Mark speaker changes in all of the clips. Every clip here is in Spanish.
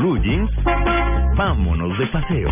Speaker 1: Blue vámonos de paseo.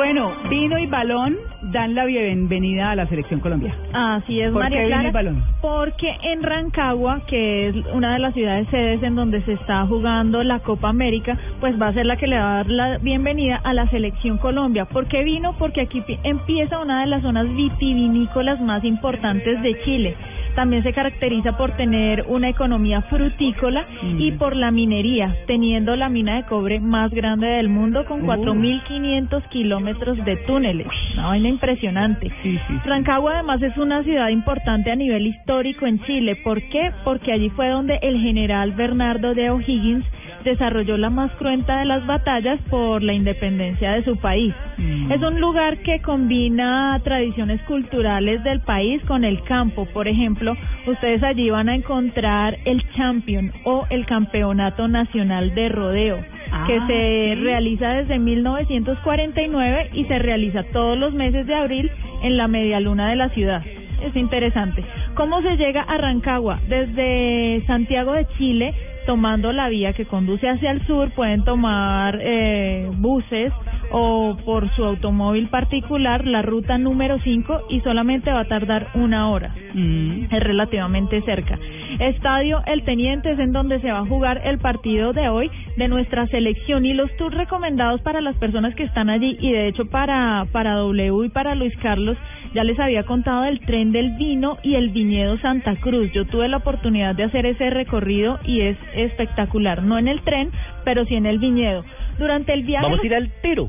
Speaker 2: Bueno, vino y balón dan la bienvenida a la selección Colombia.
Speaker 3: Así es,
Speaker 2: ¿Por
Speaker 3: María
Speaker 2: qué vino
Speaker 3: Clara.
Speaker 2: y balón?
Speaker 3: Porque en Rancagua, que es una de las ciudades sedes en donde se está jugando la Copa América, pues va a ser la que le va a dar la bienvenida a la selección Colombia. ¿Por qué vino? Porque aquí pi- empieza una de las zonas vitivinícolas más importantes de Chile. También se caracteriza por tener una economía frutícola y por la minería, teniendo la mina de cobre más grande del mundo con 4.500 kilómetros de túneles. Una vaina impresionante.
Speaker 2: Sí, sí.
Speaker 3: Rancagua además es una ciudad importante a nivel histórico en Chile. ¿Por qué? Porque allí fue donde el general Bernardo de O'Higgins desarrolló la más cruenta de las batallas por la independencia de su país.
Speaker 2: Mm.
Speaker 3: Es un lugar que combina tradiciones culturales del país con el campo. Por ejemplo, ustedes allí van a encontrar el Champion o el Campeonato Nacional de Rodeo, que
Speaker 2: Ah,
Speaker 3: se
Speaker 2: sí.
Speaker 3: realiza desde 1949 y se realiza todos los meses de abril en la media luna de la ciudad. Es interesante. ¿Cómo se llega a Rancagua? Desde Santiago de Chile, tomando la vía que conduce hacia el sur, pueden tomar eh, buses o por su automóvil particular la ruta número 5 y solamente va a tardar una hora
Speaker 2: Mm.
Speaker 3: es relativamente cerca. Estadio El Teniente es en donde se va a jugar el partido de hoy de nuestra selección y los tours recomendados para las personas que están allí y de hecho para para W y para Luis Carlos ya les había contado del tren del vino y el viñedo Santa Cruz. Yo tuve la oportunidad de hacer ese recorrido y es espectacular, no en el tren, pero sí en el viñedo. Durante el viaje
Speaker 4: Vamos a ir al tiro.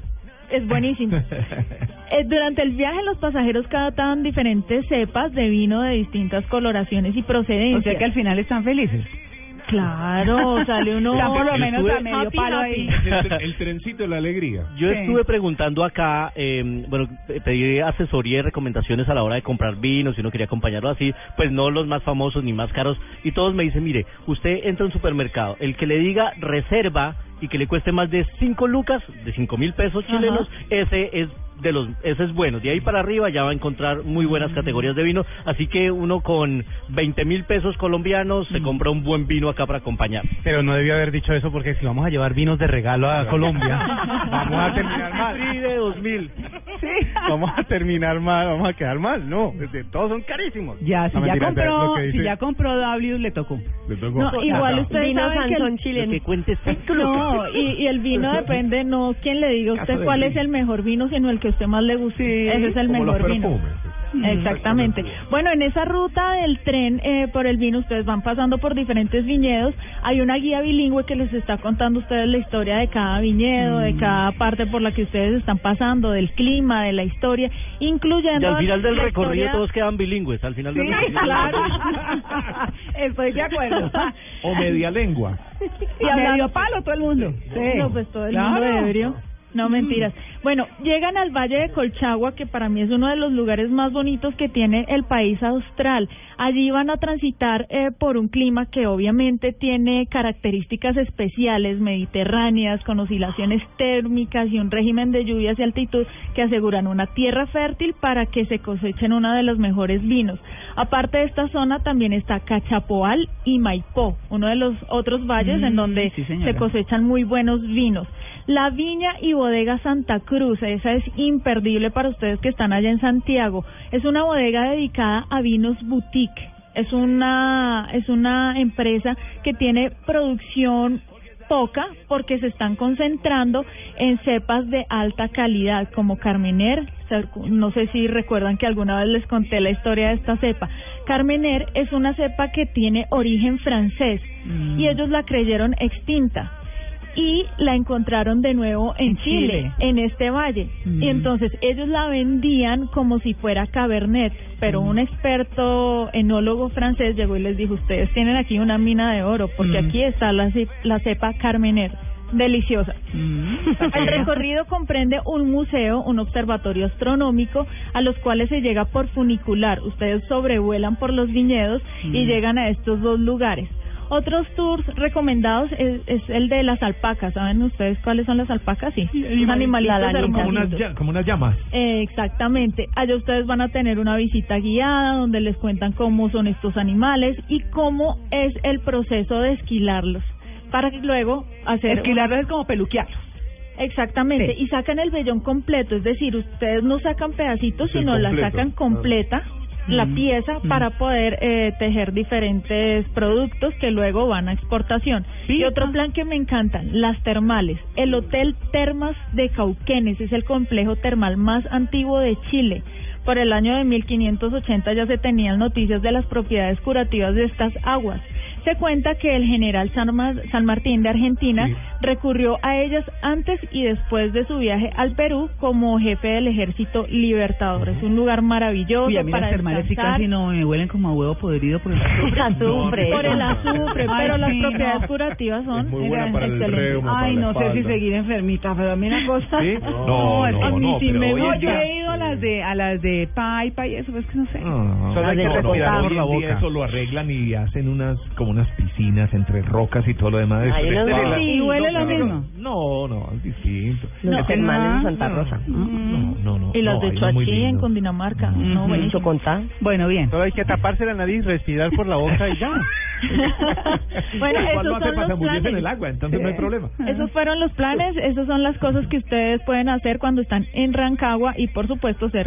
Speaker 3: es buenísimo. Eh, durante el viaje los pasajeros catan diferentes cepas de vino de distintas coloraciones y
Speaker 2: O
Speaker 3: procedencias.
Speaker 2: sea que al final están felices.
Speaker 3: Claro, sale uno
Speaker 2: Están por lo menos
Speaker 4: estuve-
Speaker 2: a medio
Speaker 3: happy,
Speaker 2: palo
Speaker 3: happy.
Speaker 2: ahí.
Speaker 5: El, tre- el trencito de la alegría.
Speaker 4: Yo
Speaker 2: Sí.
Speaker 4: estuve preguntando acá, eh, bueno, pe- pedí asesoría y recomendaciones a la hora de comprar vinos, si uno quería acompañarlo así, pues no los más famosos ni más caros, y todos me dicen, mire, usted entra a un supermercado, el que le diga reserva y que le cueste más de 5 lucas, de 5 mil pesos chilenos, ese es de los, ese es bueno, de ahí para arriba ya va a encontrar muy buenas categorías de vino, así que uno con 20 mil pesos colombianos se compra un buen vino acá para acompañar.
Speaker 5: Pero no debía haber dicho eso porque si vamos a llevar vinos de regalo a Colombia, vamos a terminar mal.
Speaker 4: Sí, de 2000.
Speaker 5: Vamos a terminar mal, vamos a quedar mal. No, desde- todos son carísimos.
Speaker 2: Ya, si
Speaker 5: No,
Speaker 2: ya compró, si ya compró W le tocó.
Speaker 5: le tocó.
Speaker 3: No, igual ustedes saben que el,
Speaker 4: Lo que
Speaker 3: no, y, y el vino depende no quien le diga a usted cuál es el mejor vino, sino el que usted más le guste. Ese es el
Speaker 5: como
Speaker 3: mejor
Speaker 5: los
Speaker 3: vino.
Speaker 5: perfumes.
Speaker 3: Exactamente. Bueno, en esa ruta del tren eh, por el vino, ustedes van pasando por diferentes viñedos. Hay una guía bilingüe que les está contando a ustedes la historia de cada viñedo,
Speaker 4: Mm.
Speaker 3: de cada parte por la que ustedes están pasando, del clima, de la historia, incluyendo.
Speaker 4: Y al final del recorrido
Speaker 3: historia-
Speaker 4: todos quedan bilingües, al final del
Speaker 2: Sí,
Speaker 4: recorrido.
Speaker 2: claro. Estoy de acuerdo.
Speaker 5: O media lengua.
Speaker 2: Y a medio palo todo el mundo. Sí.
Speaker 3: No, pues todo el
Speaker 2: Claro.
Speaker 3: mundo ebrio. No, mentiras. Bueno, llegan al Valle de Colchagua, que para mí es uno de los lugares más bonitos que tiene el país austral. Allí van a transitar eh, por un clima que obviamente tiene características especiales, mediterráneas, con oscilaciones térmicas y un régimen de lluvias y altitud que aseguran una tierra fértil para que se cosechen uno de los mejores vinos. Aparte de esta zona también está Cachapoal y Maipó, uno de los otros valles en
Speaker 2: Mm,
Speaker 3: donde
Speaker 2: sí,
Speaker 3: se cosechan muy buenos vinos. La viña y bodega Santa Cruz, esa es imperdible para ustedes que están allá en Santiago. Es una bodega dedicada a vinos boutique. Es una es una empresa que tiene producción poca porque se están concentrando en cepas de alta calidad como Carmener. No sé si recuerdan que alguna vez les conté la historia de esta cepa. Carmener es una cepa que tiene origen francés y ellos la creyeron extinta y la encontraron de nuevo en,
Speaker 2: En
Speaker 3: Chile,
Speaker 2: Chile.
Speaker 3: en este valle.
Speaker 2: Mm.
Speaker 3: Y entonces ellos la vendían como si fuera Cabernet, pero
Speaker 2: Mm.
Speaker 3: un experto enólogo francés llegó y les dijo, ustedes tienen aquí una mina de oro, porque
Speaker 2: Mm.
Speaker 3: aquí está la, la cepa Carmener, deliciosa. El recorrido comprende un museo, un observatorio astronómico, a los cuales se llega por funicular. Ustedes sobrevuelan por los viñedos y llegan a estos dos lugares. Otros tours recomendados es, es el de las alpacas. ¿Saben ustedes cuáles son las alpacas? Sí, unos animalitos
Speaker 6: Son como unas, como unas llamas.
Speaker 3: Eh, exactamente. Allá ustedes van a tener una visita guiada donde les cuentan cómo son estos animales y cómo es el proceso de esquilarlos para que luego hacer
Speaker 2: Esquilarlos es como peluquearlos.
Speaker 3: Exactamente,
Speaker 2: Sí.
Speaker 3: y sacan el vellón completo, es decir, ustedes no sacan pedacitos, sino la sacan
Speaker 6: claro.
Speaker 3: completa, la pieza,
Speaker 2: mm.
Speaker 3: para poder eh, tejer diferentes productos que luego van a exportación. Y otro
Speaker 2: ah.
Speaker 3: plan que me encantan, las termales. El Hotel Termas de Cauquenes es el complejo termal más antiguo de Chile. Por el año de 1580 ya se tenían noticias de las propiedades curativas de estas aguas. Se cuenta que el general San, San Martín de Argentina
Speaker 6: Sí.
Speaker 3: recurrió a ellas antes y después de su viaje al Perú como jefe del ejército libertador. Es un lugar maravilloso
Speaker 2: Uy, a mí
Speaker 3: para
Speaker 2: las termales casi no me huelen como a huevo podrido por el azufre.
Speaker 3: Por el azufre,
Speaker 2: Ay,
Speaker 3: pero las
Speaker 2: sí,
Speaker 3: propiedades
Speaker 2: no.
Speaker 3: curativas son
Speaker 6: Es muy buena para el reuma,
Speaker 2: Ay,
Speaker 6: la
Speaker 2: no sé si seguir enfermita, pero a mí una cosa.
Speaker 6: ¿Sí? No, no,
Speaker 2: que a mí
Speaker 6: no, pero
Speaker 2: no, yo las de a las de Paipa y eso, es que no sé.
Speaker 6: No,
Speaker 5: Solo hay que
Speaker 6: no, no,
Speaker 5: por la
Speaker 6: en
Speaker 5: boca.
Speaker 6: Eso lo arreglan y hacen unas como unas piscinas entre rocas y todo lo demás.
Speaker 7: Ay, no-
Speaker 3: Sí, huele lo
Speaker 6: no,
Speaker 3: mismo.
Speaker 6: No, no, es distinto.
Speaker 7: Los
Speaker 3: No.
Speaker 7: termales de Santa
Speaker 6: No,
Speaker 7: Rosa.
Speaker 6: No, no, no.
Speaker 3: Y
Speaker 6: no,
Speaker 3: de Choachí en. Cundinamarca.
Speaker 2: Mm.
Speaker 3: No.
Speaker 7: Mucho contar.
Speaker 2: Bueno, bien.
Speaker 5: Solo hay que taparse la nariz, respirar por la boca y ya.
Speaker 3: bueno, esos
Speaker 6: lo hace
Speaker 3: son los
Speaker 6: en el agua, entonces no hay problema.
Speaker 3: Esos fueron los planes, esas son las cosas que ustedes pueden hacer cuando están en Rancagua y por supuesto cerca